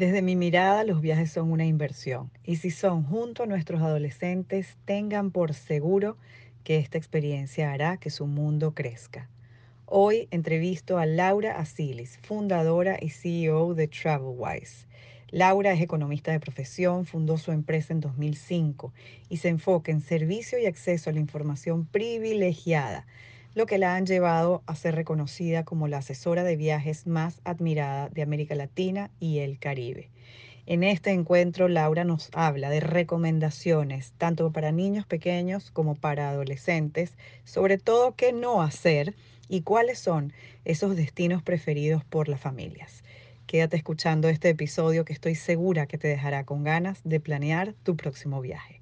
Desde mi mirada, los viajes son una inversión y si son junto a nuestros adolescentes, tengan por seguro que esta experiencia hará que su mundo crezca. Hoy entrevisto a Laura Asilis, fundadora y CEO de TravelWise. Laura es economista de profesión, fundó su empresa en 2005 y se enfoca en servicio y acceso a la información privilegiada lo que la han llevado a ser reconocida como la asesora de viajes más admirada de América Latina y el Caribe. En este encuentro, Laura nos habla de recomendaciones, tanto para niños pequeños como para adolescentes, sobre todo qué no hacer y cuáles son esos destinos preferidos por las familias. Quédate escuchando este episodio que estoy segura que te dejará con ganas de planear tu próximo viaje.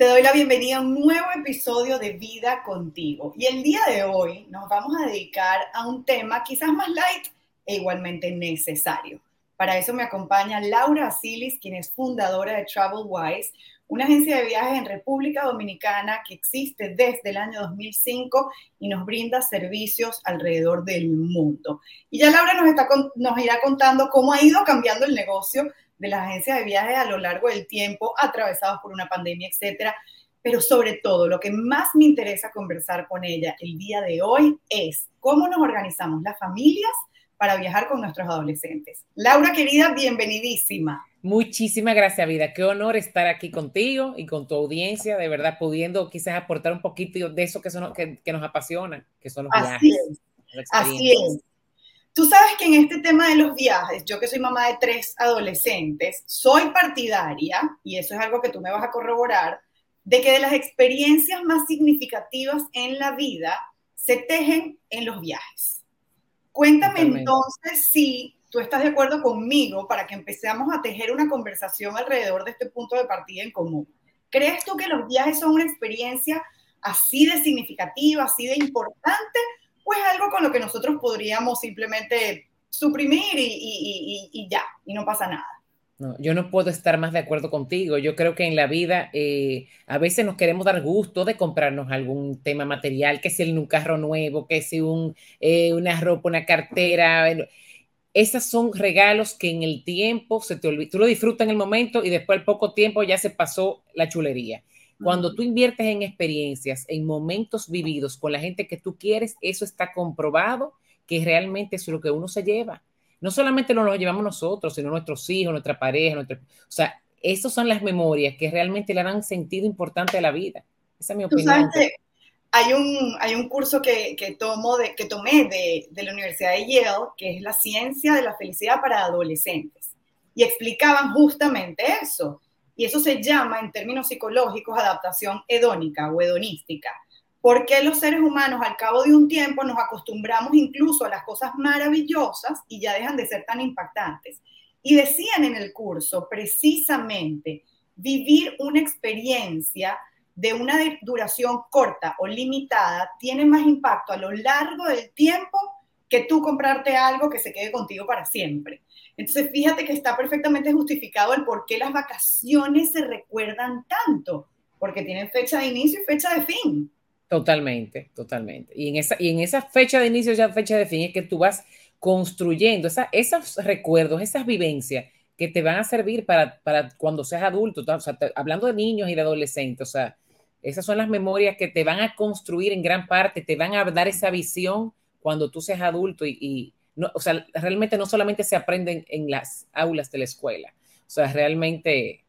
Te doy la bienvenida a un nuevo episodio de Vida contigo. Y el día de hoy nos vamos a dedicar a un tema quizás más light e igualmente necesario. Para eso me acompaña Laura Asilis, quien es fundadora de TravelWise, una agencia de viajes en República Dominicana que existe desde el año 2005 y nos brinda servicios alrededor del mundo. Y ya Laura nos, está, nos irá contando cómo ha ido cambiando el negocio de las agencias de viajes a lo largo del tiempo, atravesados por una pandemia, etcétera. Pero sobre todo, lo que más me interesa conversar con ella el día de hoy es cómo nos organizamos las familias para viajar con nuestros adolescentes. Laura, querida, bienvenidísima. Muchísimas gracias, vida. Qué honor estar aquí contigo y con tu audiencia, de verdad, pudiendo quizás aportar un poquito de eso que, son, que, nos apasiona, que son los Así Es. Así es. Tú sabes que en este tema de los viajes, yo que soy mamá de tres adolescentes, soy partidaria, y eso es algo que tú me vas a corroborar, de que de las experiencias más significativas en la vida se tejen en los viajes. Cuéntame entonces si tú estás de acuerdo conmigo para que empecemos a tejer una conversación alrededor de este punto de partida en común. ¿Crees tú que los viajes son una experiencia así de significativa, así de importante, pues algo con lo que nosotros podríamos simplemente suprimir y, ya, y no pasa nada. No, yo no puedo estar más de acuerdo contigo. Yo creo que en la vida eh, a veces nos queremos dar gusto de comprarnos algún tema material, que sea un carro nuevo, que sea un, eh, una ropa, una cartera. Esos son regalos que en el tiempo se te olvida. Tú lo disfrutas en el momento y después al poco tiempo ya se pasó la chulería. Cuando tú inviertes en experiencias, en momentos vividos con la gente que tú quieres, eso está comprobado que realmente es lo que uno se lleva. No solamente nos lo llevamos nosotros, sino nuestros hijos, nuestra pareja, nuestra, o sea, esas son las memorias que realmente le dan sentido importante a la vida. Esa es mi opinión. hay un, hay un curso que, que, tomo de, que tomé de, de la Universidad de Yale, que es la ciencia de la felicidad para adolescentes. Y explicaban justamente eso y eso se llama, en términos psicológicos, adaptación hedónica o hedonística. Porque los seres humanos al cabo de un tiempo nos acostumbramos incluso a las cosas maravillosas y ya dejan de ser tan impactantes? Y decían en el curso precisamente vivir una experiencia de una duración corta o limitada tiene más impacto a lo largo del tiempo que tú comprarte algo que se quede contigo para siempre. Entonces, fíjate que está perfectamente justificado el por qué las vacaciones se recuerdan tanto, porque tienen fecha de inicio y fecha de fin. Totalmente, totalmente. Y en esa, y en esa fecha de inicio y fecha de fin es que tú vas construyendo esos recuerdos, esas vivencias que te van a servir para, para cuando seas adulto, o sea, hablando de niños y de adolescentes, o sea, esas son las memorias que te van a construir en gran parte, te van a dar esa visión cuando tú seas adulto y, no, o sea, realmente no solamente se aprenden en las aulas de la escuela, o sea, realmente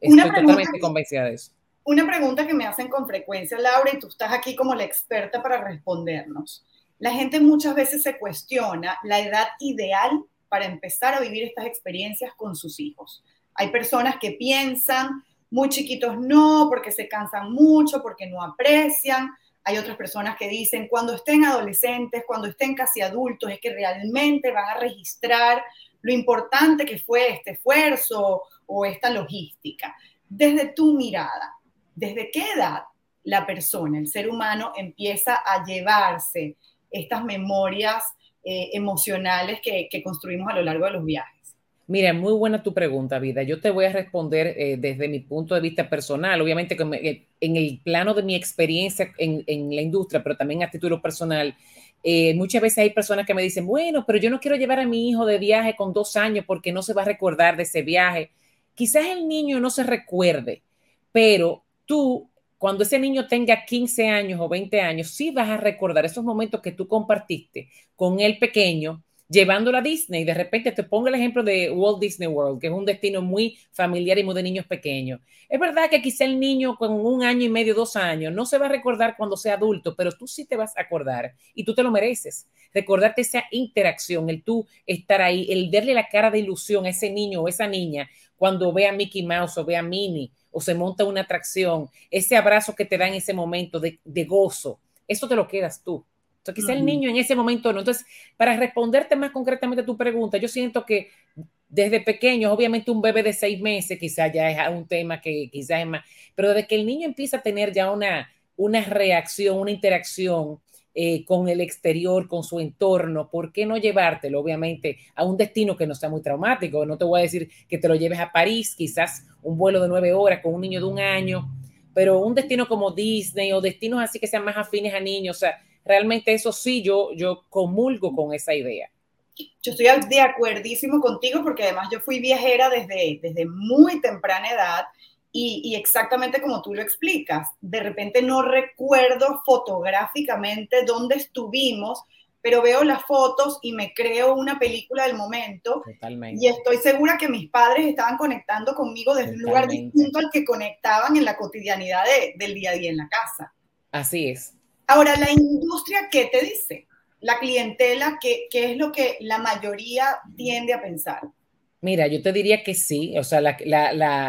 estoy totalmente convencida de eso. Una pregunta que me hacen con frecuencia, Laura, y tú estás aquí como la experta para respondernos. La gente muchas veces se cuestiona la edad ideal para empezar a vivir estas experiencias con sus hijos. Hay personas que piensan, muy chiquitos no, porque se cansan mucho, porque no aprecian. Hay otras personas que dicen, cuando estén adolescentes, cuando estén casi adultos, es que realmente van a registrar lo importante que fue este esfuerzo o esta logística. Desde tu mirada, ¿desde qué edad la persona, el ser humano, empieza a llevarse estas memorias eh, emocionales que, que construimos a lo largo de los viajes? Mira, muy buena tu pregunta, Vida. Yo te voy a responder eh, desde mi punto de vista personal, obviamente eh, en el plano de mi experiencia en, la industria, pero también a título personal. Eh, muchas veces hay personas que me dicen, bueno, pero yo no quiero llevar a mi hijo de viaje con dos años porque no se va a recordar de ese viaje. Quizás el niño no se recuerde, pero tú, cuando ese niño tenga 15 años o 20 años, sí vas a recordar esos momentos que tú compartiste con el pequeño llevándolo a Disney. De repente te pongo el ejemplo de Walt Disney World, que es un destino muy familiar y muy de niños pequeños. Es verdad que quizá el niño con un año y medio, dos años, no se va a recordar cuando sea adulto, pero tú sí te vas a acordar y tú te lo mereces. Recordarte esa interacción, el tú estar ahí, el darle la cara de ilusión a ese niño o esa niña cuando ve a Mickey Mouse o ve a Minnie o se monta una atracción, ese abrazo que te da en ese momento de, de gozo, eso te lo quedas tú. Entonces, quizá el niño en ese momento no. Entonces, para responderte más concretamente a tu pregunta, yo siento que desde pequeño, obviamente un bebé de seis meses quizás ya es un tema que quizás es más, pero desde que el niño empieza a tener ya una, una reacción, una interacción eh, con el exterior, con su entorno, ¿por qué no llevártelo, obviamente, a un destino que no sea muy traumático? No te voy a decir que te lo lleves a París, quizás un vuelo de nueve horas con un niño de un año, pero un destino como Disney o destinos así que sean más afines a niños, o sea, realmente eso sí, yo, yo comulgo con esa idea. Yo estoy de acuerdísimo contigo porque además yo fui viajera desde, desde muy temprana edad y, y, exactamente como tú lo explicas, de repente no recuerdo fotográficamente dónde estuvimos, pero veo las fotos y me creo una película del momento. Totalmente. Y estoy segura que mis padres estaban conectando conmigo desde un lugar distinto al que conectaban en la cotidianidad de, del día a día en la casa. Así es. Ahora, la industria, ¿qué te dice? La clientela, ¿qué, qué es lo que la mayoría tiende a pensar? Mira, yo te diría que sí, o sea,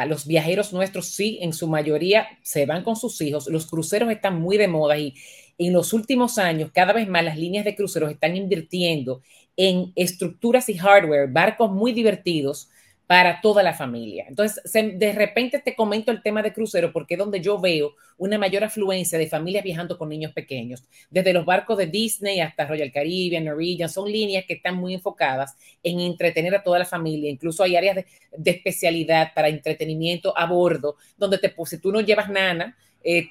los viajeros nuestros sí, en su mayoría se van con sus hijos, los cruceros están muy de moda y en los últimos años cada vez más las líneas de cruceros están invirtiendo en estructuras y hardware, barcos muy divertidos para toda la familia. Entonces, de repente te comento el tema de crucero porque es donde yo veo una mayor afluencia de familias viajando con niños pequeños. Desde los barcos de Disney hasta Royal Caribbean, Norwegian, son líneas que están muy enfocadas en entretener a toda la familia. Incluso hay áreas de, especialidad para entretenimiento a bordo, donde te, si tú no llevas nana, eh,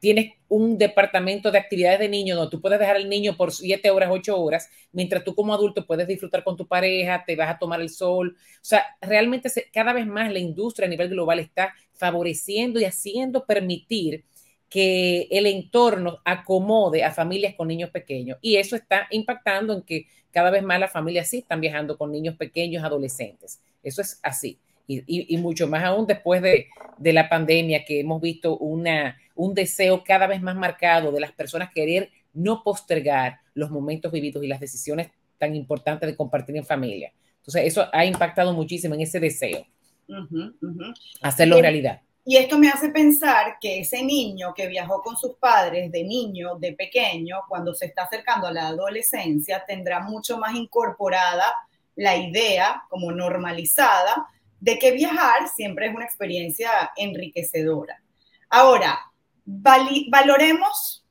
tienes un departamento de actividades de niños donde tú puedes dejar al niño por siete horas, ocho horas, mientras tú como adulto puedes disfrutar con tu pareja, te vas a tomar el sol. O sea, realmente cada vez más la industria a nivel global está favoreciendo y haciendo permitir que el entorno acomode a familias con niños pequeños. Y eso está impactando en que cada vez más las familias sí están viajando con niños pequeños, adolescentes. Eso es así. Y, mucho más aún después de, de la pandemia, que hemos visto una, un deseo cada vez más marcado de las personas querer no postergar los momentos vividos y las decisiones tan importantes de compartir en familia. Entonces, eso ha impactado muchísimo en ese deseo. Hacerlo realidad. Y esto me hace pensar que ese niño que viajó con sus padres de niño, de pequeño, cuando se está acercando a la adolescencia, tendrá mucho más incorporada la idea, como normalizada, de que viajar siempre es una experiencia enriquecedora. Ahora, valoremos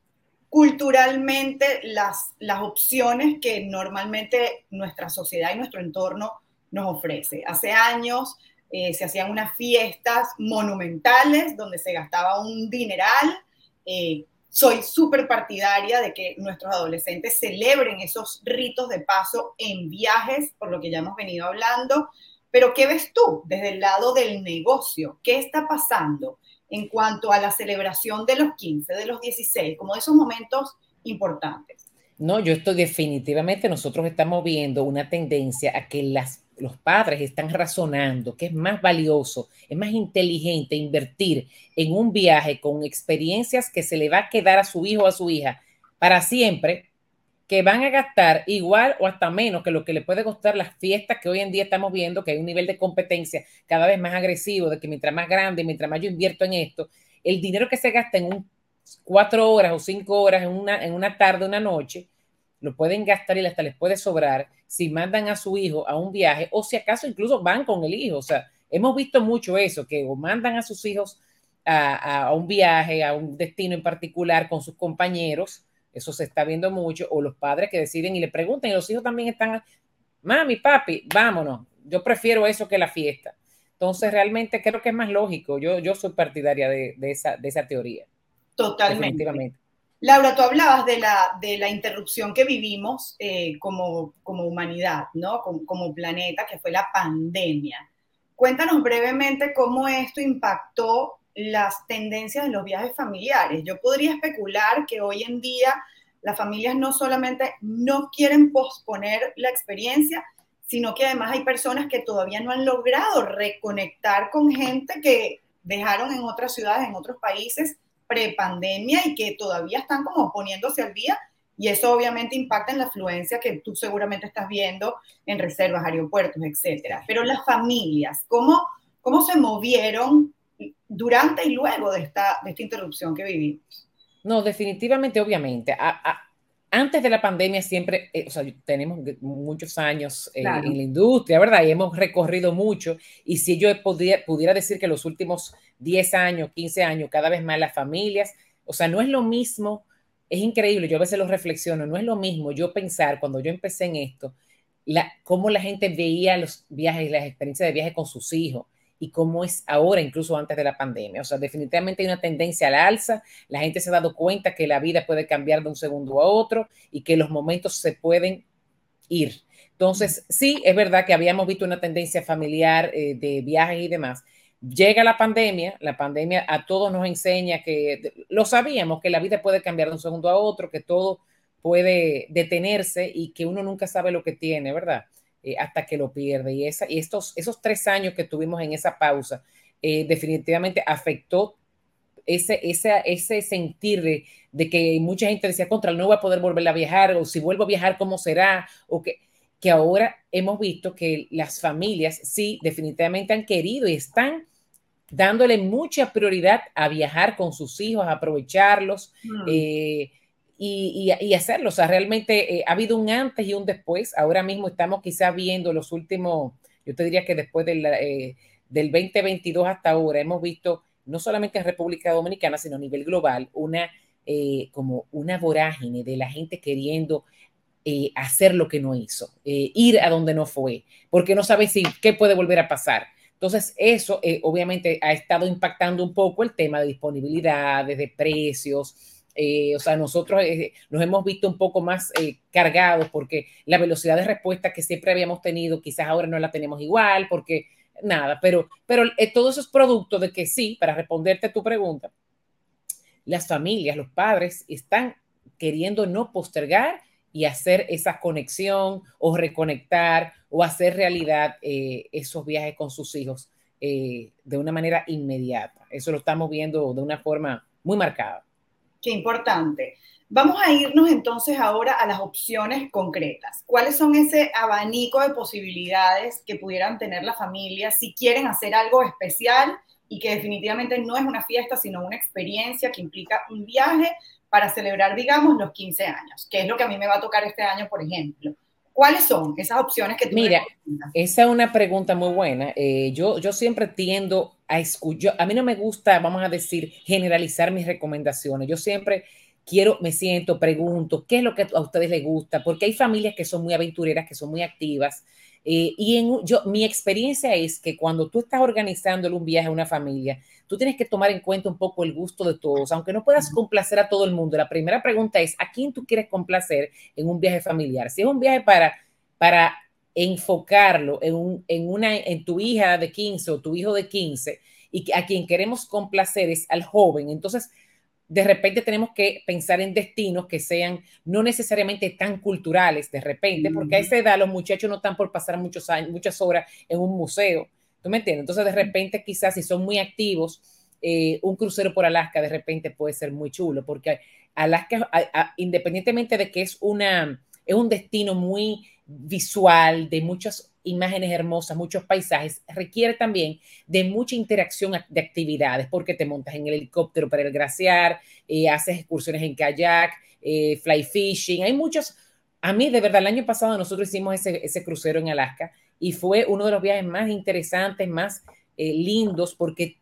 culturalmente las, las opciones que normalmente nuestra sociedad y nuestro entorno nos ofrece. Hace años eh, se hacían unas fiestas monumentales donde se gastaba un dineral. Eh, soy súper partidaria de que nuestros adolescentes celebren esos ritos de paso en viajes, por lo que ya hemos venido hablando. Pero ¿qué ves tú desde el lado del negocio? ¿Qué está pasando? en cuanto a la celebración de los 15, de los 16, como esos momentos importantes. No, yo estoy definitivamente, nosotros estamos viendo una tendencia a que las, los padres están razonando que es más valioso, es más inteligente invertir en un viaje con experiencias que se le va a quedar a su hijo o a su hija para siempre que van a gastar igual o hasta menos que lo que le puede costar las fiestas que hoy en día estamos viendo, que hay un nivel de competencia cada vez más agresivo, de que mientras más grande, mientras más yo invierto en esto, el dinero que se gasta en un, cuatro horas o cinco horas en una, en una tarde, una noche, lo pueden gastar y hasta les puede sobrar si mandan a su hijo a un viaje o si acaso incluso van con el hijo. O sea, hemos visto mucho eso, que o mandan a sus hijos a, a un viaje, a un destino en particular con sus compañeros eso se está viendo mucho, o los padres que deciden y le preguntan, y los hijos también están, mami, papi, vámonos, yo prefiero eso que la fiesta. Entonces, realmente creo que es más lógico. Yo, yo soy partidaria de, esa, de esa teoría. Totalmente. Laura, tú hablabas de la, de la interrupción que vivimos eh, como, como humanidad, ¿no? Como, como planeta, que fue la pandemia. Cuéntanos brevemente cómo esto impactó las tendencias en los viajes familiares. Yo podría especular que hoy en día las familias no solamente no quieren posponer la experiencia, sino que además hay personas que todavía no han logrado reconectar con gente que dejaron en otras ciudades, en otros países prepandemia y que todavía están como poniéndose al día y eso obviamente impacta en la afluencia que tú seguramente estás viendo en reservas, aeropuertos, etcétera. Pero las familias, ¿cómo, cómo se movieron durante y luego de esta, de esta interrupción que vivimos? No, definitivamente, obviamente. antes de la pandemia siempre, eh, o sea, tenemos muchos años eh, en la industria, ¿verdad? Y hemos recorrido mucho. Y si yo pudiera, pudiera decir que los últimos 10 años, 15 años, cada vez más las familias, o sea, no es lo mismo, es increíble, yo a veces lo reflexiono, no es lo mismo yo pensar cuando yo empecé en esto, la, cómo la gente veía los viajes, las experiencias de viaje con sus hijos y cómo es ahora, incluso antes de la pandemia. O sea, definitivamente hay una tendencia al alza, la gente se ha dado cuenta que la vida puede cambiar de un segundo a otro y que los momentos se pueden ir. Entonces, sí, es verdad que habíamos visto una tendencia familiar eh, de viajes y demás, Llega la pandemia, la pandemia a todos nos enseña que lo sabíamos, que la vida puede cambiar de un segundo a otro, que todo puede detenerse y que uno nunca sabe lo que tiene, ¿verdad? Eh, hasta que lo pierde. Y, esa, y estos, esos tres años que tuvimos en esa pausa eh, definitivamente afectó ese, ese, ese sentir de, de, que mucha gente decía, contra, no voy a poder volver a viajar, o si vuelvo a viajar, ¿cómo será? O que, que ahora hemos visto que las familias sí definitivamente han querido y están dándole mucha prioridad a viajar con sus hijos, a aprovecharlos mm. eh, y, hacerlo. O sea, realmente eh, ha habido un antes y un después. Ahora mismo estamos quizás viendo los últimos, yo te diría que después del, eh, del 2022 hasta ahora, hemos visto no solamente en República Dominicana, sino a nivel global, una como una vorágine de la gente queriendo eh, hacer lo que no hizo, eh, ir a donde no fue, porque no sabe si qué puede volver a pasar. Entonces, eso eh, obviamente ha estado impactando un poco el tema de disponibilidades, de precios. O sea, nosotros nos hemos visto un poco más cargados porque la velocidad de respuesta que siempre habíamos tenido, quizás ahora no la tenemos igual, porque nada, pero, pero todo eso es producto de que sí, para responderte a tu pregunta, las familias, los padres están queriendo no postergar y hacer esa conexión o reconectar o hacer realidad eh, esos viajes con sus hijos eh, de una manera inmediata. Eso lo estamos viendo de una forma muy marcada. Qué importante. Vamos a irnos entonces ahora a las opciones concretas. ¿Cuáles son ese abanico de posibilidades que pudieran tener las familias si quieren hacer algo especial y que definitivamente no es una fiesta, sino una experiencia que implica un viaje para celebrar, digamos, los 15 años, que es lo que a mí me va a tocar este año, por ejemplo. ¿Cuáles son esas opciones que tú Mira, esa es una pregunta muy buena. Eh, yo, yo siempre tiendo a escuchar, a mí no me gusta, vamos a decir, generalizar mis recomendaciones. Yo siempre quiero, me siento, pregunto, ¿qué es lo que a ustedes les gusta? Porque hay familias que son muy aventureras, que son muy activas, eh, y en, yo, mi experiencia es que cuando tú estás organizando un viaje a una familia, tú tienes que tomar en cuenta un poco el gusto de todos, aunque no puedas complacer a todo el mundo. La primera pregunta es, ¿a quién tú quieres complacer en un viaje familiar? Si es un viaje para, para enfocarlo en, un, en, una, en tu hija de 15 o tu hijo de 15 y a quien queremos complacer es al joven, entonces de repente tenemos que pensar en destinos que sean no necesariamente tan culturales, de repente, porque a esa edad los muchachos no están por pasar muchos años, muchas horas en un museo, ¿tú me entiendes? Entonces, de repente, quizás si son muy activos, eh, un crucero por Alaska de repente puede ser muy chulo, porque Alaska, independientemente de que es, una, es un destino muy visual, de muchas imágenes hermosas, muchos paisajes, requiere también de mucha interacción de actividades, porque te montas en el helicóptero para el glaciar, eh, haces excursiones en kayak, eh, fly fishing, hay muchos. A mí, de verdad, el año pasado nosotros hicimos ese, ese crucero en Alaska y fue uno de los viajes más interesantes, más eh, lindos, porque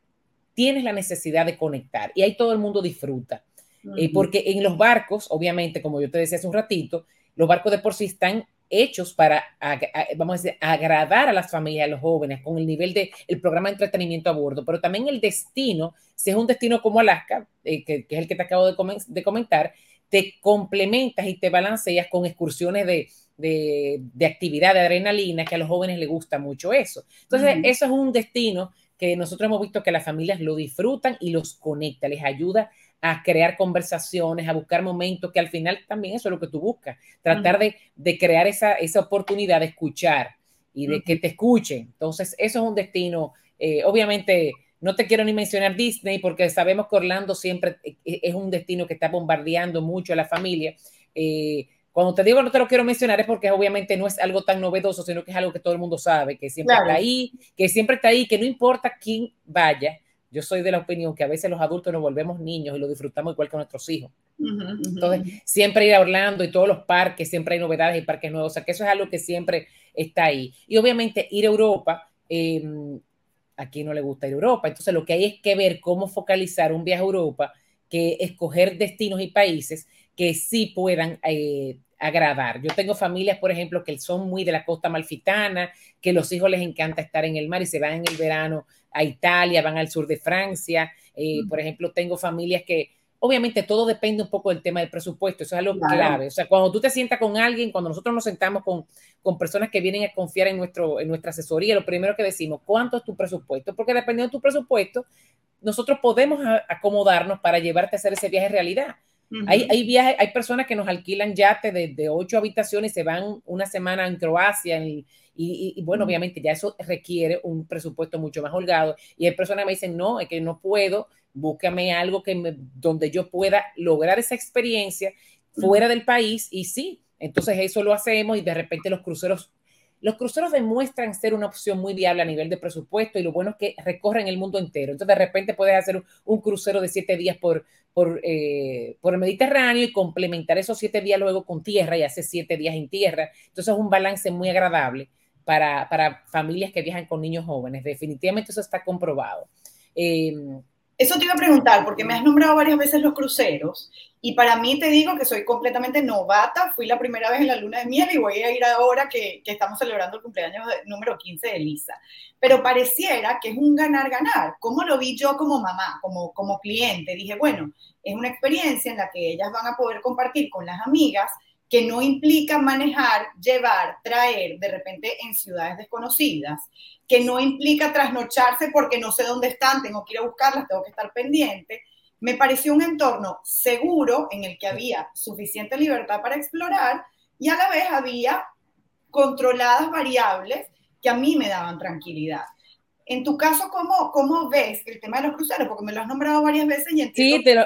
tienes la necesidad de conectar y ahí todo el mundo disfruta. porque en los barcos, obviamente, como yo te decía hace un ratito, los barcos de por sí están hechos para, vamos a decir, agradar a las familias, a los jóvenes, con el nivel del el programa de entretenimiento a bordo, pero también el destino, si es un destino como Alaska, eh, que, es el que te acabo de, de, comentar, te complementas y te balanceas con excursiones de, de, de, actividad, de adrenalina, que a los jóvenes les gusta mucho eso. Entonces, eso es un destino que nosotros hemos visto que las familias lo disfrutan y los conecta, les ayuda a crear conversaciones, a buscar momentos, que al final también eso es lo que tú buscas, tratar de, de, crear esa, esa oportunidad de escuchar y de que te escuchen. Entonces, eso es un destino, eh, obviamente, no te quiero ni mencionar Disney porque sabemos que Orlando siempre eh, es un destino que está bombardeando mucho a la familia. Eh, cuando te digo no te lo quiero mencionar es porque obviamente no es algo tan novedoso, sino que es algo que todo el mundo sabe, que siempre está ahí, que siempre está ahí, que no importa quién vaya. Yo soy de la opinión que a veces los adultos nos volvemos niños y lo disfrutamos igual que nuestros hijos. Entonces, siempre ir a Orlando y todos los parques, siempre hay novedades y parques nuevos, o sea que eso es algo que siempre está ahí. Y obviamente ir a Europa, eh, aquí no le gusta ir a Europa, entonces lo que hay es que ver cómo focalizar un viaje a Europa, que escoger destinos y países que sí puedan eh, agradar. Yo tengo familias, por ejemplo, que son muy de la costa malfitana, que los hijos les encanta estar en el mar y se van en el verano a Italia, van al sur de Francia. Eh, por ejemplo, tengo familias que, obviamente, todo depende un poco del tema del presupuesto, eso es algo clave. O sea, cuando tú te sientas con alguien, cuando nosotros nos sentamos con, con personas que vienen a confiar en, nuestro, en nuestra asesoría, lo primero que decimos, ¿cuánto es tu presupuesto? Porque dependiendo de tu presupuesto, nosotros podemos acomodarnos para llevarte a hacer ese viaje realidad hay, hay, viajes, hay personas que nos alquilan yates de, ocho habitaciones, se van una semana en Croacia y, bueno, obviamente ya eso requiere un presupuesto mucho más holgado. Y hay personas que me dicen, no, es que no puedo, búscame algo que donde yo pueda lograr esa experiencia fuera del país y sí, entonces eso lo hacemos y de repente los cruceros los cruceros demuestran ser una opción muy viable a nivel de presupuesto y lo bueno es que recorren el mundo entero. Entonces, de repente puedes hacer un, crucero de siete días por, eh, por, el Mediterráneo y complementar esos siete días luego con tierra y hacer siete días en tierra. Entonces, es un balance muy agradable para, para familias que viajan con niños jóvenes. Definitivamente eso está comprobado. Eh, eso te iba a preguntar, porque me has nombrado varias veces los cruceros y para mí te digo que soy completamente novata. Fui la primera vez en la luna de miel y voy a ir ahora que, que estamos celebrando el cumpleaños número 15 de Lisa. Pero pareciera que es un ganar-ganar. ¿Cómo lo vi yo como mamá, como, como cliente? Dije, bueno, es una experiencia en la que ellas van a poder compartir con las amigas que no implica manejar, llevar, traer de repente en ciudades desconocidas, que no implica trasnocharse porque no sé dónde están, tengo que ir a buscarlas, tengo que estar pendiente. Me pareció un entorno seguro en el que había suficiente libertad para explorar y a la vez había controladas variables que a mí me daban tranquilidad. En tu caso, ¿cómo, cómo ves el tema de los cruceros? Porque me lo has nombrado varias veces y entiendo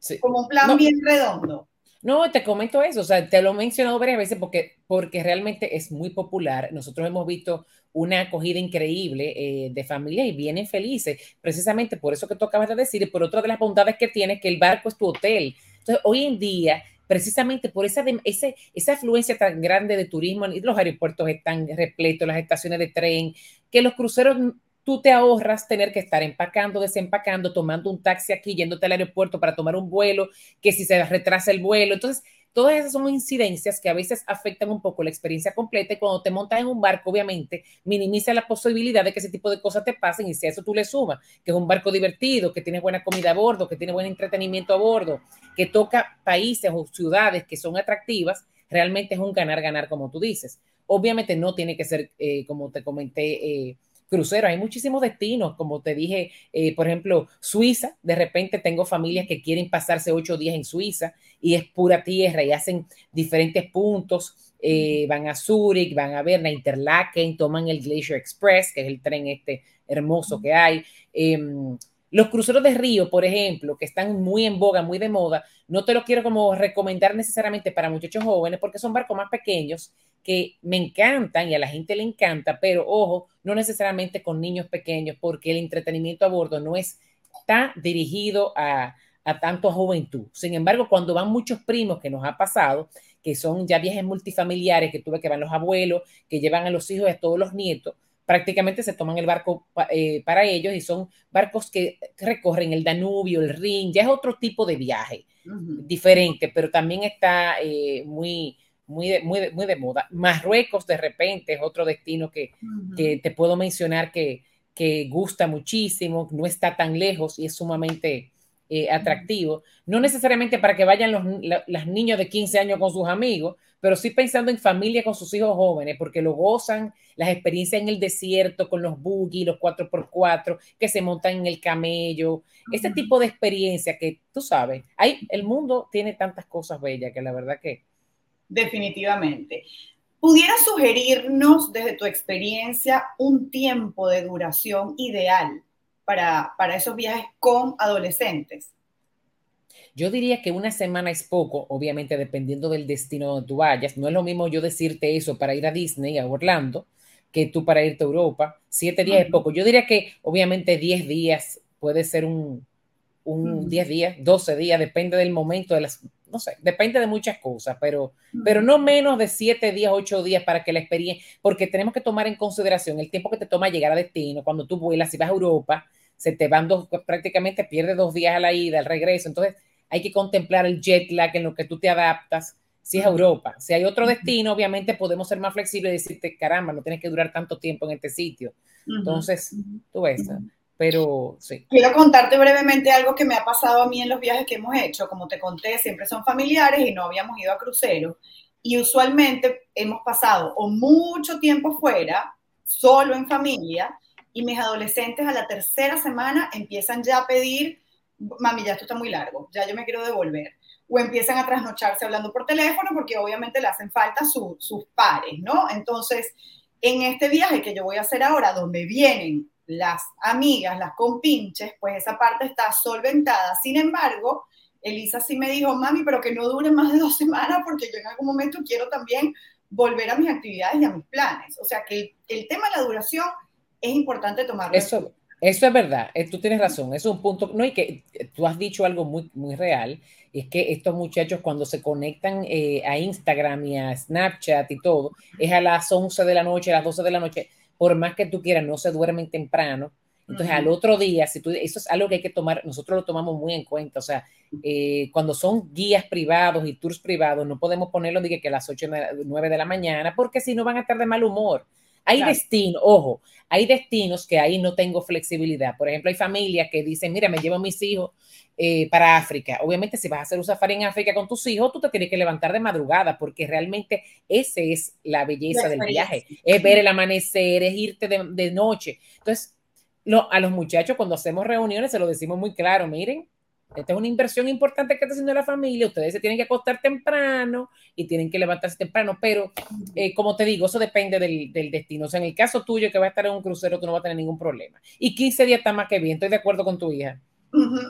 sí, como un plan bien redondo. No, te comento eso, o sea, te lo he mencionado varias veces porque, porque realmente es muy popular. Nosotros hemos visto una acogida increíble eh, de familias y vienen felices, precisamente por eso que tú acabas de decir, y por otra de las bondades que tiene, que el barco es tu hotel. Entonces, hoy en día, precisamente por esa, ese, esa afluencia tan grande de turismo, los aeropuertos están repletos, las estaciones de tren, que los cruceros tú te ahorras tener que estar empacando, desempacando, tomando un taxi aquí, yéndote al aeropuerto para tomar un vuelo, que si se retrasa el vuelo. Entonces, todas esas son incidencias que a veces afectan un poco la experiencia completa y cuando te montas en un barco, obviamente, minimiza la posibilidad de que ese tipo de cosas te pasen y si a eso tú le sumas, que es un barco divertido, que tiene buena comida a bordo, que tiene buen entretenimiento a bordo, que toca países o ciudades que son atractivas, realmente es un ganar-ganar, como tú dices. Obviamente no tiene que ser, eh, como te comenté, eh, cruceros. Hay muchísimos destinos, como te dije, eh, por ejemplo, Suiza. De repente tengo familias que quieren pasarse ocho días en Suiza y es pura tierra y hacen diferentes puntos. Eh, van a Zurich, van a Berna, Interlaken, toman el Glacier Express, que es el tren este hermoso que hay. Em, los cruceros de río, por ejemplo, que están muy en boga, muy de moda, no te lo quiero como recomendar necesariamente para muchachos jóvenes porque son barcos más pequeños que me encantan y a la gente le encanta, pero ojo, no necesariamente con niños pequeños, porque el entretenimiento a bordo no está dirigido a, a tanto a juventud. Sin embargo, cuando van muchos primos, que nos ha pasado, que son ya viajes multifamiliares, que tuve que van los abuelos, que llevan a los hijos y a todos los nietos, prácticamente se toman el barco eh, para ellos y son barcos que recorren el Danubio, el Rin, ya es otro tipo de viaje, diferente, pero también está eh, muy, muy de, muy muy de moda. Marruecos de repente es otro destino que, que te puedo mencionar que, que gusta muchísimo, no está tan lejos y es sumamente eh, atractivo. No necesariamente para que vayan los, niños de 15 años con sus amigos, pero sí pensando en familia con sus hijos jóvenes, porque lo gozan las experiencias en el desierto con los buggy, los 4x4, que se montan en el camello, ese tipo de experiencia que tú sabes, hay, el mundo tiene tantas cosas bellas que la verdad que... Definitivamente. ¿Pudieras sugerirnos desde tu experiencia un tiempo de duración ideal para, para esos viajes con adolescentes? Yo diría que una semana es poco, obviamente dependiendo del destino donde tú vayas. No es lo mismo yo decirte eso para ir a Disney, a Orlando, que tú para irte a Europa. Siete días es poco. Yo diría que obviamente diez días puede ser un, un diez días, doce días, depende del momento de las, no sé, depende de muchas cosas, pero, pero no menos de siete días, ocho días para que la experiencia, porque tenemos que tomar en consideración el tiempo que te toma llegar a destino, cuando tú vuelas, y vas a Europa, se te van dos, prácticamente pierdes dos días a la ida, al regreso, entonces hay que contemplar el jet lag en lo que tú te adaptas, si es Europa. Si hay otro destino, obviamente podemos ser más flexibles y decirte, caramba, no tienes que durar tanto tiempo en este sitio. Entonces, tú ves, pero sí. Quiero contarte brevemente algo que me ha pasado a mí en los viajes que hemos hecho. Como te conté, siempre son familiares y no habíamos ido a crucero. Y usualmente hemos pasado o mucho tiempo fuera, solo en familia, y mis adolescentes a la tercera semana empiezan ya a pedir, mami, ya esto está muy largo, ya yo me quiero devolver. O empiezan a trasnocharse hablando por teléfono porque obviamente le hacen falta sus pares, ¿no? Entonces, en este viaje que yo voy a hacer ahora, donde vienen las amigas, las compinches, pues esa parte está solventada. Sin embargo, Elisa sí me dijo, mami, pero que no dure más de dos semanas porque yo en algún momento quiero también volver a mis actividades y a mis planes. O sea que el, tema de la duración es importante tomarlo. Eso, eso es verdad, eh, tú tienes razón, es un punto, no, y que eh, tú has dicho algo muy, muy real, es que estos muchachos cuando se conectan eh, a Instagram y a Snapchat y todo, es a las 11 de la noche, a las 12 de la noche, por más que tú quieras, no se duermen temprano. Entonces, al otro día, si tú, eso es algo que hay que tomar, nosotros lo tomamos muy en cuenta. O sea, eh, cuando son guías privados y tours privados, no podemos ponerlo de que a las 8 o 9 de la mañana, porque si no van a estar de mal humor. Hay destinos, ojo, hay destinos que ahí no tengo flexibilidad. Por ejemplo, hay familias que dicen, mira, me llevo a mis hijos eh, para África. Obviamente, si vas a hacer un safari en África con tus hijos, tú te tienes que levantar de madrugada, porque realmente esa es la belleza del viaje. Es ver el amanecer, es irte de, noche. Entonces, a los muchachos cuando hacemos reuniones se lo decimos muy claro, miren, esta es una inversión importante que está haciendo la familia. Ustedes se tienen que acostar temprano y tienen que levantarse temprano, pero eh, como te digo, eso depende del, destino. O sea, en el caso tuyo que va a estar en un crucero, tú no vas a tener ningún problema. Y 15 días está más que bien. Estoy de acuerdo con tu hija.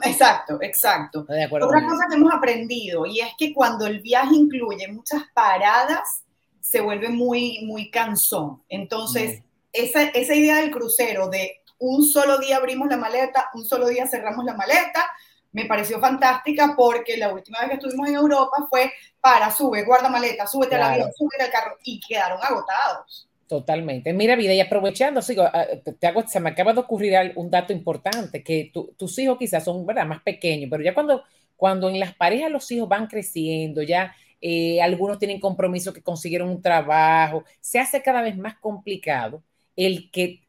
Exacto, exacto. Otra cosa que hemos aprendido y es que cuando el viaje incluye muchas paradas, se vuelve muy, muy cansón. Entonces, mm. esa, esa idea del crucero de un solo día abrimos la maleta, un solo día cerramos la maleta, me pareció fantástica porque la última vez que estuvimos en Europa fue para sube, guarda maleta, súbete al avión, súbete al carro y quedaron agotados. Totalmente. Mira, vida, y aprovechando, sigo, ah, te hago, se me acaba de ocurrir un dato importante, que tus hijos quizás son ¿verdad? más pequeños, pero ya cuando, cuando en las parejas los hijos van creciendo, ya eh, algunos tienen compromiso que consiguieron un trabajo, se hace cada vez más complicado el que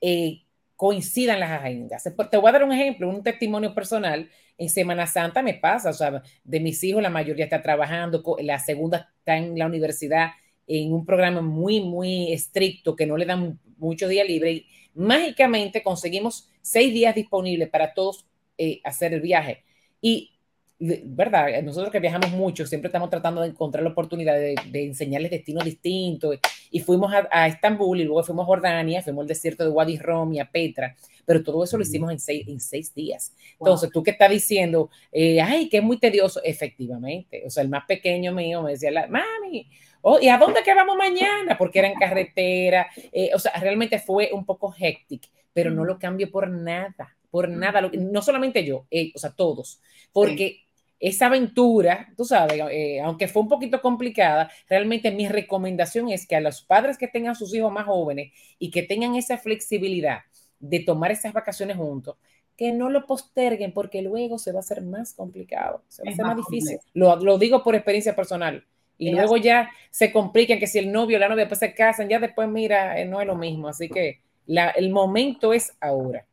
eh, coincidan las agendas. Te voy a dar un ejemplo, un testimonio personal. En Semana Santa me pasa, o sea, de mis hijos la mayoría está trabajando, la segunda está en la universidad en un programa muy, muy estricto que no le dan muchos días libres. Y mágicamente conseguimos seis días disponibles para todos eh, hacer el viaje. Y ¿verdad? Nosotros que viajamos mucho, siempre estamos tratando de encontrar la oportunidad de, enseñarles destinos distintos. Y fuimos a, Estambul y luego fuimos a Jordania, fuimos al desierto de Wadi Rum y a Petra, pero todo eso lo hicimos en seis, en seis días. Entonces, tú que estás diciendo, eh, ay, que es muy tedioso, efectivamente. O sea, el más pequeño mío me decía, mami, oh, ¿y a dónde que vamos mañana? Porque era en carretera. Eh, o sea, realmente fue un poco hectic, pero no lo cambio por nada, por nada. No solamente yo, eh, o sea, todos, porque esa aventura, tú sabes, eh, aunque fue un poquito complicada, realmente mi recomendación es que a los padres que tengan sus hijos más jóvenes y que tengan esa flexibilidad de tomar esas vacaciones juntos, que no lo posterguen porque luego se va a hacer más complicado, se va a hacer más, difícil. Lo, lo, digo por experiencia personal Y luego ya se complican que si el novio o la novia después se casan, ya después mira, eh, no es lo mismo. Así que el momento es ahora.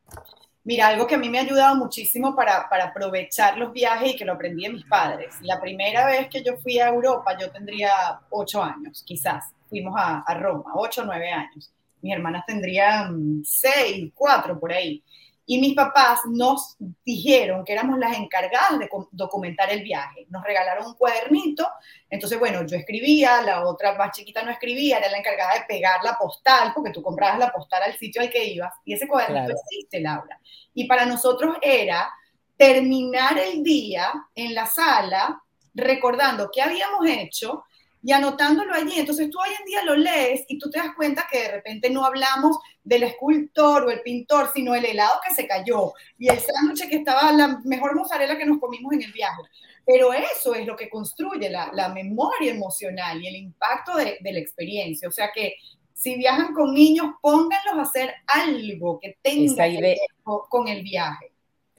Mira, algo que a mí me ha ayudado muchísimo para, aprovechar los viajes y que lo aprendí de mis padres. La primera vez que yo fui a Europa, yo tendría ocho años, quizás. Fuimos a, a Roma, ocho o nueve años. Mis hermanas tendrían seis, cuatro por ahí. Y mis papás nos dijeron que éramos las encargadas de documentar el viaje. Nos regalaron un cuadernito. Entonces, bueno, yo escribía, la otra más chiquita no escribía, era la encargada de pegar la postal, porque tú comprabas la postal al sitio al que ibas. Y ese cuadernito existe, Laura. Y para nosotros era terminar el día en la sala recordando qué habíamos hecho y anotándolo allí. Entonces tú hoy en día lo lees y tú te das cuenta que de repente no hablamos del escultor o el pintor, sino el helado que se cayó y el sándwich que estaba la mejor mozzarella que nos comimos en el viaje. Pero eso es lo que construye la, la memoria emocional y el impacto de, de, la experiencia. O sea que si viajan con niños, pónganlos a hacer algo que tenga que ver con el viaje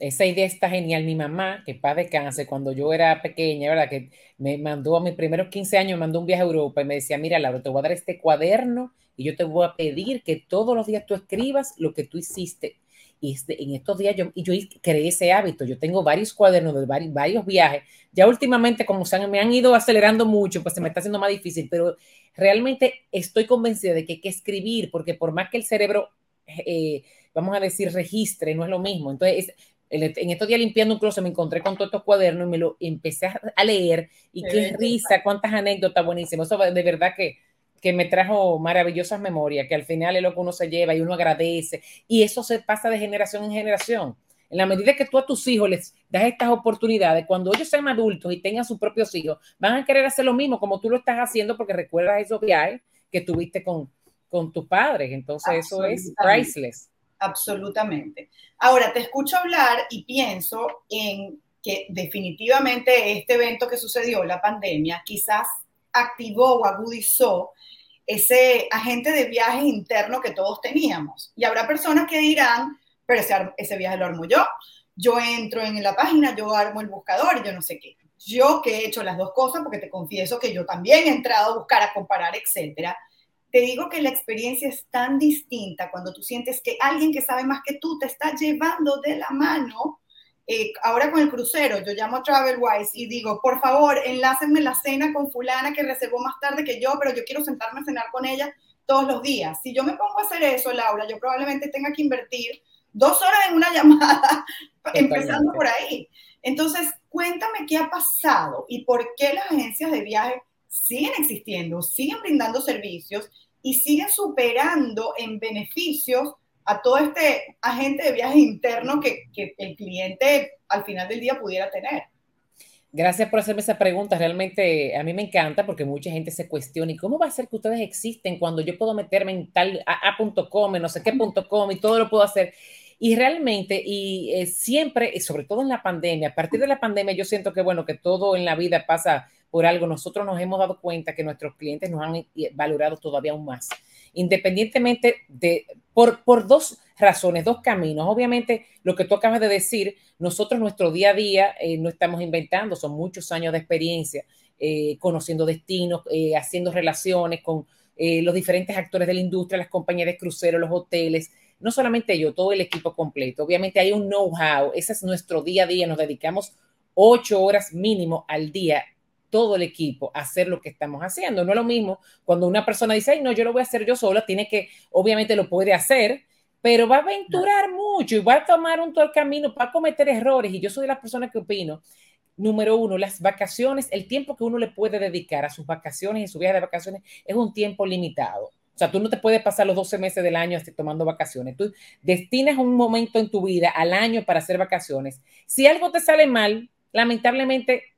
esa idea está genial. Mi mamá, que de cáncer, cuando yo era pequeña, ¿verdad? Que me mandó a mis primeros 15 años, mandó un viaje a Europa y me decía, mira, Laura, te voy a dar este cuaderno y yo te voy a pedir que todos los días tú escribas lo que tú hiciste. Y este, en estos días yo, y yo creé ese hábito. Yo tengo varios cuadernos de varios, varios viajes. Ya últimamente, como se han, me han ido acelerando mucho, pues se me está haciendo más difícil, pero realmente estoy convencida de que hay que escribir, porque por más que el cerebro, eh, vamos a decir, registre, no es lo mismo. Entonces, en estos días limpiando un closet me encontré con todos estos cuadernos y me lo empecé a leer y qué, risa, cuántas anécdotas buenísimas. Eso de verdad que, que me trajo maravillosas memorias, que al final es lo que uno se lleva y uno agradece. Y eso se pasa de generación en generación. En la medida que tú a tus hijos les das estas oportunidades, cuando ellos sean adultos y tengan sus propios hijos, van a querer hacer lo mismo como tú lo estás haciendo porque recuerdas esos viajes que tuviste con, con tus padres. Entonces eso es priceless absolutamente. Ahora, te escucho hablar y pienso en que definitivamente este evento que sucedió, la pandemia, quizás activó o agudizó ese agente de viaje interno que todos teníamos. Y habrá personas que dirán, pero ese, viaje lo armo yo. Yo entro en la página, yo armo el buscador, yo no sé qué. Yo que he hecho las dos cosas, porque te confieso que yo también he entrado a buscar, a comparar, etcétera te digo que la experiencia es tan distinta cuando tú sientes que alguien que sabe más que tú te está llevando de la mano. Eh, ahora con el crucero, yo llamo a TravelWise y digo, por favor, enlácenme la cena con fulana que reservó más tarde que yo, pero yo quiero sentarme a cenar con ella todos los días. Si yo me pongo a hacer eso, Laura, yo probablemente tenga que invertir dos horas en una llamada, empezando por ahí. Entonces, cuéntame qué ha pasado y por qué las agencias de viaje siguen existiendo, siguen brindando servicios y siguen superando en beneficios a todo este agente de viaje interno que, que, el cliente al final del día pudiera tener. Gracias por hacerme esa pregunta. Realmente a mí me encanta porque mucha gente se cuestiona, ¿y cómo va a ser que ustedes existen cuando yo puedo meterme en tal a.com, no sé qué punto com y todo lo puedo hacer? Y realmente, y eh, siempre, sobre todo en la pandemia, a partir de la pandemia yo siento que, bueno, que todo en la vida pasa por algo, nosotros nos hemos dado cuenta que nuestros clientes nos han eh, valorado todavía aún más, independientemente de, por, por dos razones, dos caminos. Obviamente, lo que tú acabas de decir, nosotros nuestro día a día eh, no estamos inventando, son muchos años de experiencia, eh, conociendo destinos, haciendo relaciones con los diferentes actores de la industria, las compañías de cruceros, los hoteles, no solamente yo, todo el equipo completo. Obviamente hay un know-how, ese es nuestro día a día, nos dedicamos ocho horas mínimo al día todo el equipo hacer lo que estamos haciendo. No es lo mismo cuando una persona dice, ay, no, yo lo voy a hacer yo sola, tiene que, obviamente lo puede hacer, pero va a aventurar mucho y va a tomar un todo el camino, va a cometer errores. Y yo soy de las personas que opino, número uno, las vacaciones, el tiempo que uno le puede dedicar a sus vacaciones y su viaje de vacaciones es un tiempo limitado. O sea, tú no te puedes pasar los 12 meses del año tomando vacaciones. Tú destinas un momento en tu vida al año para hacer vacaciones. Si algo te sale mal, lamentablemente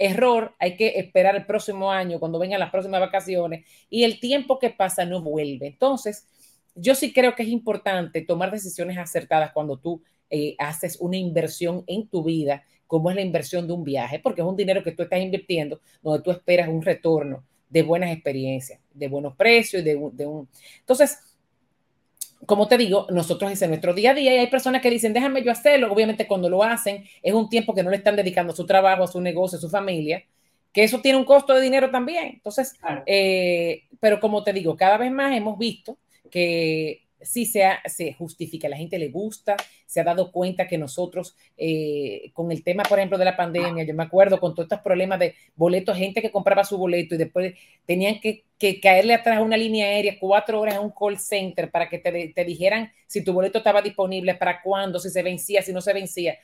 error, hay que esperar el próximo año, cuando vengan las próximas vacaciones, y el tiempo que pasa no vuelve. Entonces, yo sí creo que es importante tomar decisiones acertadas cuando tú eh, haces una inversión en tu vida, como es la inversión de un viaje, porque es un dinero que tú estás invirtiendo, donde tú esperas un retorno de buenas experiencias, de buenos precios, de, de un... Entonces, como te digo, nosotros es en nuestro día a día y hay personas que dicen, déjame yo hacerlo. Obviamente cuando lo hacen es un tiempo que no le están dedicando a su trabajo, a su negocio, a su familia. que eso tiene un costo de dinero también. Entonces, eh, pero como te digo, cada vez más hemos visto que sí se, se justifica, a la gente le gusta, se ha dado cuenta que nosotros, eh, con el tema, por ejemplo, de la pandemia, yo me acuerdo con todos estos problemas de boletos, gente que compraba su boleto y después tenían que, caerle atrás a una línea aérea cuatro horas en un call center para que te, dijeran si tu boleto estaba disponible, para cuándo, si se vencía, si no se vencía.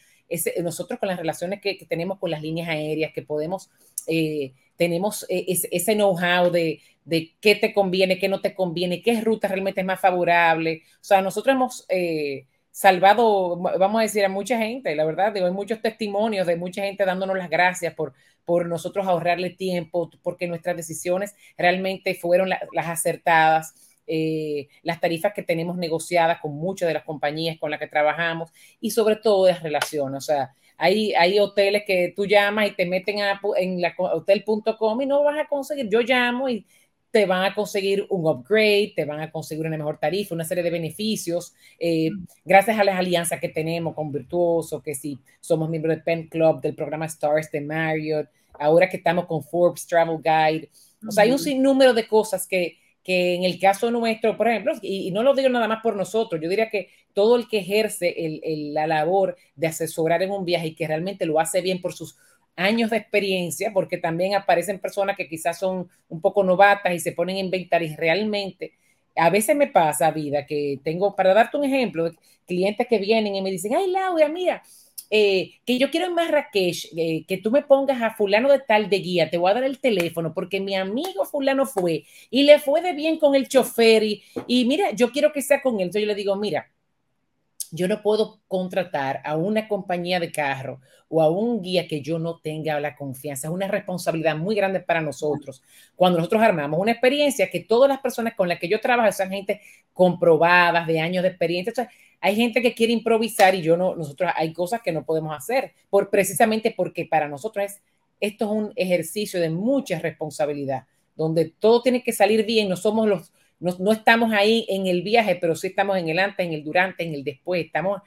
nosotros con las relaciones que, tenemos con las líneas aéreas, que podemos... Eh, tenemos eh, ese, know-how de, qué te conviene, qué no te conviene, qué ruta realmente es más favorable. O sea, nosotros hemos eh, salvado, vamos a decir, a mucha gente, la verdad, digo, hay muchos testimonios de mucha gente dándonos las gracias por, por nosotros ahorrarle tiempo, porque nuestras decisiones realmente fueron las acertadas. Eh, las tarifas que tenemos negociadas con muchas de las compañías con las que trabajamos y sobre todo las relaciones. O sea, hay, hay hoteles que tú llamas y te meten a, en la hotel.com y no vas a conseguir. Yo llamo y te van a conseguir un upgrade, te van a conseguir una mejor tarifa, una serie de beneficios, eh, gracias a las alianzas que tenemos con Virtuoso, que si somos miembros del Pen Club, del programa Stars de Marriott, ahora que estamos con Forbes Travel Guide. O sea, hay un sinnúmero de cosas que, que en el caso nuestro, por ejemplo, y, no lo digo nada más por nosotros, yo diría que todo el que ejerce la labor de asesorar en un viaje y que realmente lo hace bien por sus años de experiencia, porque también aparecen personas que quizás son un poco novatas y se ponen a inventar y realmente a veces me pasa, vida, que tengo, para darte un ejemplo, clientes que vienen y me dicen, ay, Laura, mira, eh, que yo quiero en Marrakech, eh, que tú me pongas a fulano de tal de guía, te voy a dar el teléfono porque mi amigo fulano fue y le fue de bien con el chofer y, y mira, yo quiero que sea con él. Entonces yo le digo, mira, yo no puedo contratar a una compañía de carro o a un guía que yo no tenga la confianza. Es una responsabilidad muy grande para nosotros. Cuando nosotros armamos una experiencia que todas las personas con las que yo trabajo son gente comprobadas de años de experiencia. hay gente que quiere improvisar y yo no, nosotros hay cosas que no podemos hacer por precisamente porque para nosotros es, esto es un ejercicio de mucha responsabilidad, donde todo tiene que salir bien, no somos los no, estamos ahí en el viaje, pero sí estamos en el antes, en el durante, en el después. Estamos,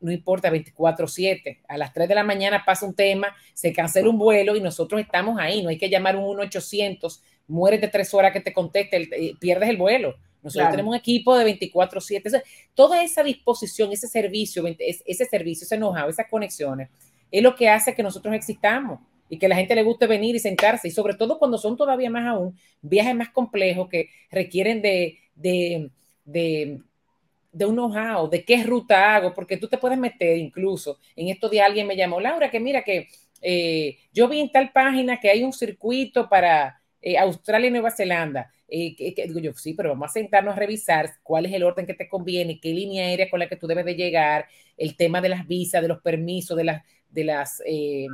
no importa, 24/7. A las 3 de la mañana pasa un tema, se cancela un vuelo y nosotros estamos ahí. No hay que llamar un 1-800, mueres de tres horas que te conteste, eh, pierdes el vuelo. Nosotros tenemos un equipo de 24/7. toda esa disposición, ese servicio, ese servicio, ese know-how, esas conexiones, es lo que hace que nosotros existamos y que la gente le guste venir y sentarse, y sobre todo cuando son todavía más aún viajes más complejos que requieren de, de, de, un know-how, de qué ruta hago, porque tú te puedes meter incluso, en esto de alguien me llamó, Laura, que mira que eh, yo vi en tal página que hay un circuito para eh, Australia y Nueva Zelanda. Eh, que, digo yo, sí, pero vamos a sentarnos a revisar cuál es el orden que te conviene, qué línea aérea con la que tú debes de llegar, el tema de las visas, de los permisos, de las, de las, eh,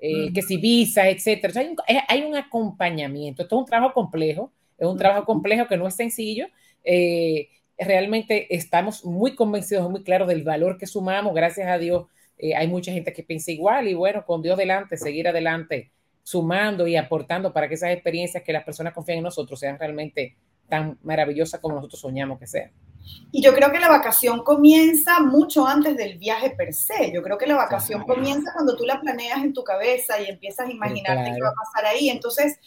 eh, que si visas, etcétera. hay, un, hay, un, acompañamiento. Esto es un trabajo complejo, es un trabajo complejo que no es sencillo. Eh, realmente estamos muy convencidos, muy claros del valor que sumamos. Gracias a Dios, hay mucha gente que piensa igual y bueno, con Dios delante, seguir adelante, sumando y aportando para que esas experiencias que las personas confían en nosotros sean realmente tan maravillosas como nosotros soñamos que sean. Y yo creo que la vacación comienza mucho antes del viaje per se. Yo creo que la vacación comienza cuando tú la planeas en tu cabeza y empiezas a imaginarte qué va a pasar ahí. Entonces,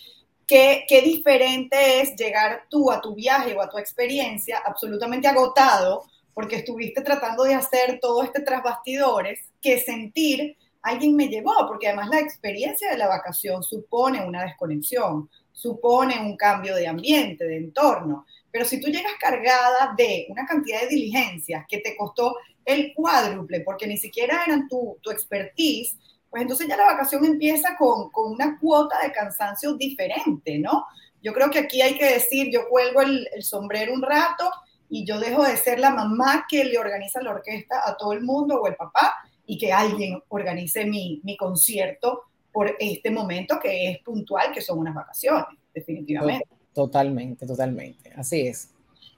¿qué, qué diferente es llegar tú a tu viaje o a tu experiencia absolutamente agotado porque estuviste tratando de hacer todo este tras bastidores que sentir alguien me llevó, porque además la experiencia de la vacación supone una desconexión, supone un cambio de ambiente, de entorno. Pero si tú llegas cargada de una cantidad de diligencias que te costó el cuádruple, porque ni siquiera eran tu, tu expertise, pues entonces ya la vacación empieza con, con, una cuota de cansancio diferente, ¿no? Yo creo que aquí hay que decir, yo cuelgo el, sombrero un rato y yo dejo de ser la mamá que le organiza la orquesta a todo el mundo o el papá y que alguien organice mi, mi concierto por este momento que es puntual, que son unas vacaciones, definitivamente. Totalmente, totalmente. Así es.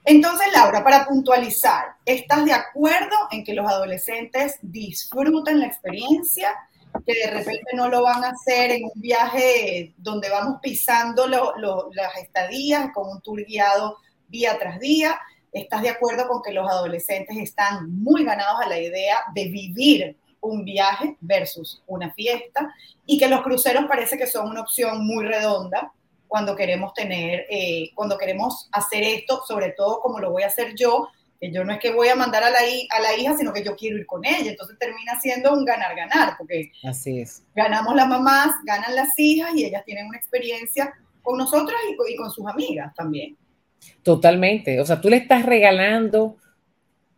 Entonces, Laura, para puntualizar, ¿estás de acuerdo en que los adolescentes disfruten la experiencia? Que de repente no lo van a hacer en un viaje donde vamos pisando las estadías con un tour guiado día tras día. ¿Estás de acuerdo con que los adolescentes están muy ganados a la idea de vivir un viaje versus una fiesta y que los cruceros parece que son una opción muy redonda cuando queremos tener, eh, cuando queremos hacer esto, sobre todo como lo voy a hacer yo, que yo no es que voy a mandar a la, a la hija, sino que yo quiero ir con ella. Entonces termina siendo un ganar-ganar, porque Así es. ganamos las mamás, ganan las hijas y ellas tienen una experiencia con nosotras y con sus amigas también. Totalmente. O sea, tú le estás regalando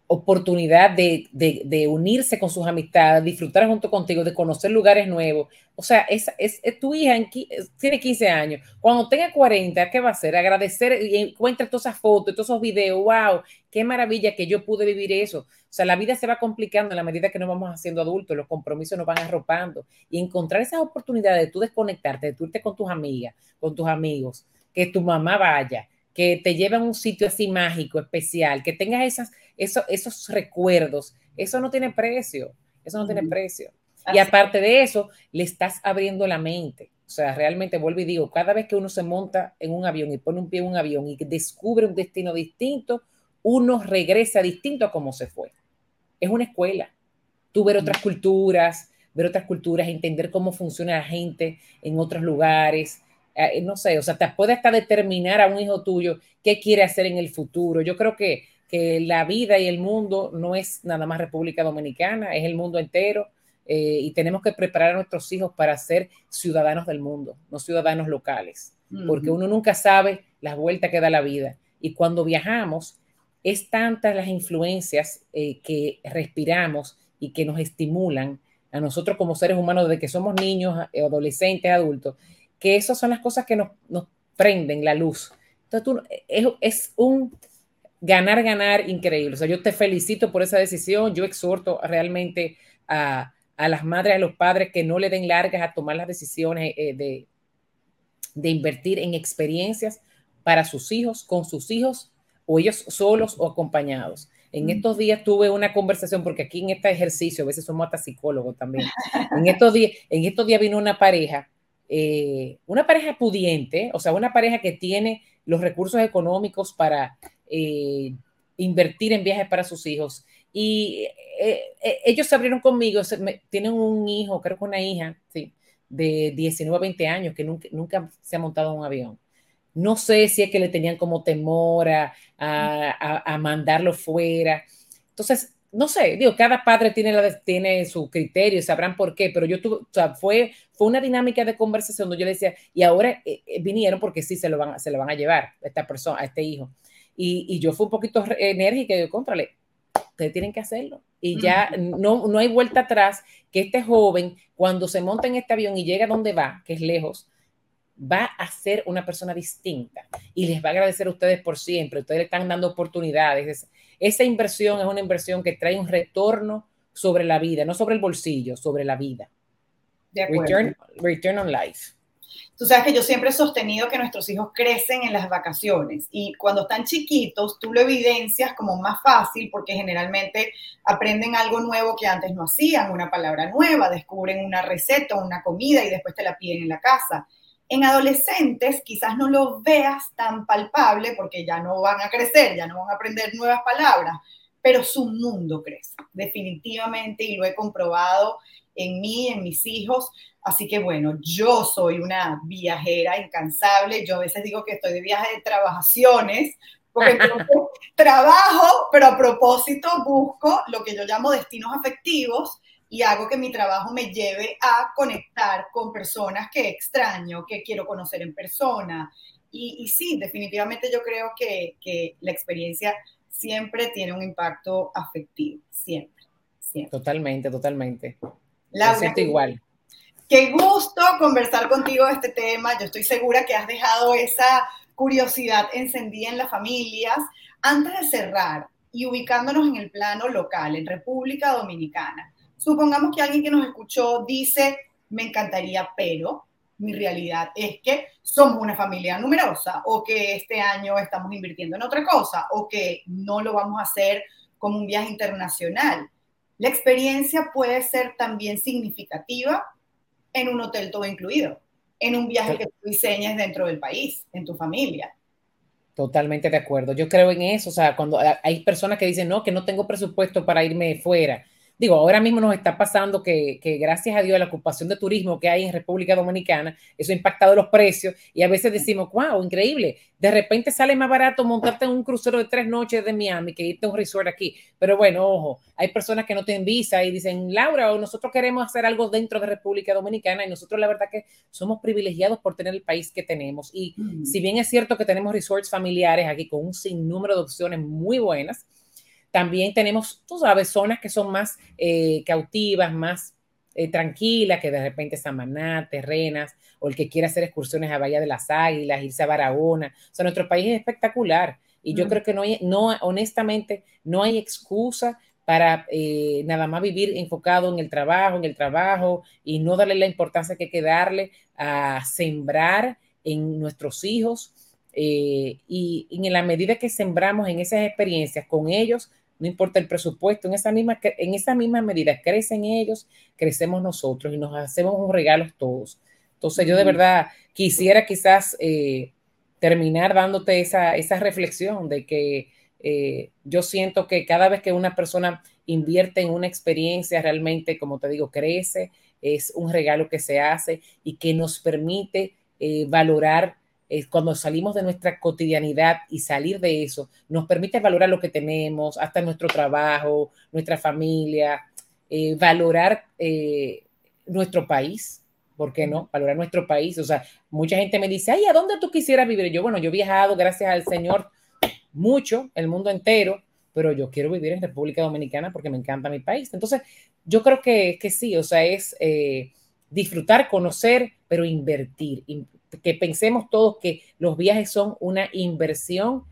oportunidad de, de, unirse con sus amistades, disfrutar junto contigo, de conocer lugares nuevos. O sea, es, es, tu hija tiene 15 años. Cuando tenga 40, ¿qué va a hacer? Agradecer y encuentra todas esas fotos, todos esos videos. ¡Wow! ¡Qué maravilla que yo pude vivir eso! O sea, la vida se va complicando en la medida que nos vamos haciendo adultos, los compromisos nos van arropando. Y encontrar esas oportunidades de tú desconectarte, de tú irte con tus amigas, con tus amigos, que tu mamá vaya, que te lleve a un sitio así mágico, especial, que tengas esas, esos, esos recuerdos, eso no tiene precio, eso no tiene precio. Y aparte de eso, le estás abriendo la mente. O sea, realmente vuelvo y digo, cada vez que uno se monta en un avión y pone un pie en un avión y descubre un destino distinto, uno regresa distinto a como se fue. Es una escuela. Tú ver otras culturas, ver otras culturas, entender cómo funciona la gente en otros lugares, eh, no sé, o sea, te puede hasta determinar a un hijo tuyo qué quiere hacer en el futuro. Yo creo que, que la vida y el mundo no es nada más República Dominicana, es el mundo entero. Eh, y tenemos que preparar a nuestros hijos para ser ciudadanos del mundo, no ciudadanos locales, porque uno nunca sabe las vueltas que da la vida. Y cuando viajamos, es tantas las influencias eh, que respiramos y que nos estimulan a nosotros como seres humanos desde que somos niños, adolescentes, adultos, que esas son las cosas que nos, prenden la luz. Entonces, tú, es, es, un ganar, ganar increíble. O sea, yo te felicito por esa decisión. Yo exhorto realmente a, a las madres, a los padres que no le den largas a tomar las decisiones eh, de, de invertir en experiencias para sus hijos, con sus hijos, o ellos solos o acompañados. En estos días tuve una conversación, porque aquí en este ejercicio, a veces somos hasta psicólogos también. En estos días, en estos días vino una pareja eh, una pareja pudiente, o sea, una pareja que tiene los recursos económicos para eh, invertir en viajes para sus hijos. Y eh, ellos se abrieron conmigo, tienen un hijo, creo que una hija, sí, de 19 a 20 años que nunca, nunca se ha montado un avión. No sé si es que le tenían como temor a, a mandarlo fuera. Entonces, no sé, digo, cada padre tiene, la, tiene su criterio, sabrán por qué, pero yo tuve, o sea, fue, fue una dinámica de conversación donde yo decía, y ahora eh, eh, vinieron porque sí se lo van, se lo van a llevar a esta persona, a este hijo. Y, y yo fui un poquito enérgica y yo, contrale, ustedes tienen que hacerlo. Y ya no, no hay vuelta atrás que este joven, cuando se monta en este avión y llega a donde va, que es lejos, va a ser una persona distinta y les va a agradecer a ustedes por siempre. Ustedes le están dando oportunidades. Esa inversión es una inversión que trae un retorno sobre la vida, no sobre el bolsillo, sobre la vida. Return, return on life. Tú sabes que yo siempre he sostenido que nuestros hijos crecen en las vacaciones y cuando están chiquitos tú lo evidencias como más fácil porque generalmente aprenden algo nuevo que antes no hacían, una palabra nueva, descubren una receta, una comida y después te la piden en la casa. En adolescentes quizás no lo veas tan palpable porque ya no van a crecer, ya no van a aprender nuevas palabras, pero su mundo crece, definitivamente, y lo he comprobado en mí, en mis hijos. Así que bueno, yo soy una viajera incansable. Yo a veces digo que estoy de viaje de trabajaciones, porque trabajo, pero a propósito busco lo que yo llamo destinos afectivos y hago que mi trabajo me lleve a conectar con personas que extraño, que quiero conocer en persona. Y, sí, definitivamente yo creo que, que, la experiencia siempre tiene un impacto afectivo, siempre, siempre. Totalmente, totalmente. La siento igual. Qué gusto conversar contigo de este tema. Yo estoy segura que has dejado esa curiosidad encendida en las familias. Antes de cerrar y ubicándonos en el plano local, en República Dominicana, Supongamos que alguien que nos escuchó dice, me encantaría, pero mi realidad es que somos una familia numerosa o que este año estamos invirtiendo en otra cosa o que no lo vamos a hacer como un viaje internacional. La experiencia puede ser también significativa en un hotel todo incluido, en un viaje que tú diseñes dentro del país, en tu familia. Totalmente de acuerdo. Yo creo en eso. O sea, cuando hay personas que dicen, no, que no tengo presupuesto para irme fuera digo, ahora mismo nos está pasando que, gracias a Dios la ocupación de turismo que hay en República Dominicana, eso ha impactado los precios y a veces decimos, wow, increíble, de repente sale más barato montarte en un crucero de tres noches de Miami que irte a un resort aquí. Pero bueno, ojo, hay personas que no tienen visa y dicen, Laura, o nosotros queremos hacer algo dentro de República Dominicana y nosotros la verdad que somos privilegiados por tener el país que tenemos. Y mm. si bien es cierto que tenemos resorts familiares aquí con un sinnúmero de opciones muy buenas, también tenemos, tú sabes, zonas que son más eh, cautivas, más eh, tranquilas, que de repente Samaná, Terrenas, o el que quiera hacer excursiones a Bahía de las Águilas, irse a Barahona. O sea, nuestro país es espectacular. Y yo creo que no hay, no, honestamente, no hay excusa para eh, nada más vivir enfocado en el trabajo, en el trabajo y no darle la importancia que hay que darle a sembrar en nuestros hijos. y, y en la medida que sembramos en esas experiencias con ellos, no importa el presupuesto, en esa misma, en esa misma medida crecen ellos, crecemos nosotros y nos hacemos un regalo todos. Entonces yo de verdad quisiera quizás eh, terminar dándote esa, esa reflexión de que eh, yo siento que cada vez que una persona invierte en una experiencia realmente, como te digo, crece, es un regalo que se hace y que nos permite eh, valorar cuando salimos de nuestra cotidianidad y salir de eso, nos permite valorar lo que tenemos, hasta nuestro trabajo, nuestra familia, eh, valorar eh, nuestro país, ¿por qué no? Valorar nuestro país. O sea, mucha gente me dice, ay, ¿a dónde tú quisieras vivir? Yo, bueno, yo he viajado, gracias al Señor, mucho, el mundo entero, pero yo quiero vivir en República Dominicana porque me encanta mi país. Entonces, yo creo que, que sí, o sea, es eh, disfrutar, conocer, pero invertir, que pensemos todos que los viajes son una inversión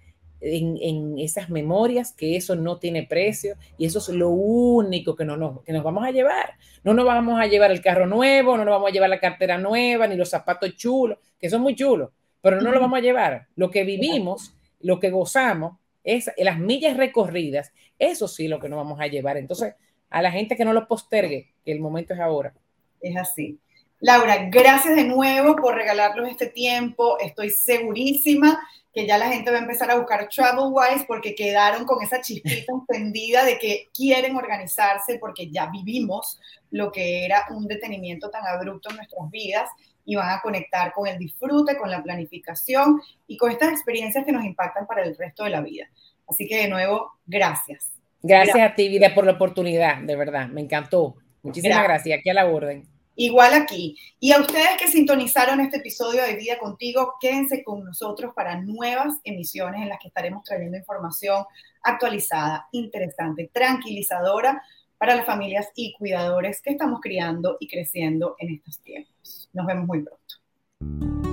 en, esas memorias, que eso no tiene precio y eso es lo único que, no nos, que nos vamos a llevar. No nos vamos a llevar el carro nuevo, no nos vamos a llevar la cartera nueva, ni los zapatos chulos, que son muy chulos, pero no lo vamos a llevar. Lo que vivimos, lo que gozamos, es las millas recorridas, eso sí lo que nos vamos a llevar. Entonces, a la gente que no lo postergue, que el momento es ahora. Es así. Laura, gracias de nuevo por regalarnos este tiempo. Estoy segurísima que ya la gente va a empezar a buscar TravelWise porque quedaron con esa chispita encendida de que quieren organizarse porque ya vivimos lo que era un detenimiento tan abrupto en nuestras vidas y van a conectar con el disfrute, con la planificación y con estas experiencias que nos impactan para el resto de la vida. Así que de nuevo, gracias. Gracias, a ti, Vida, por la oportunidad, de verdad, me encantó. Muchísimas gracias, gracias aquí a la orden. Igual aquí. Y a ustedes que sintonizaron este episodio de Vida Contigo, quédense con nosotros para nuevas emisiones en las que estaremos trayendo información actualizada, interesante, tranquilizadora para las familias y cuidadores que estamos criando y creciendo en estos tiempos. Nos vemos muy pronto.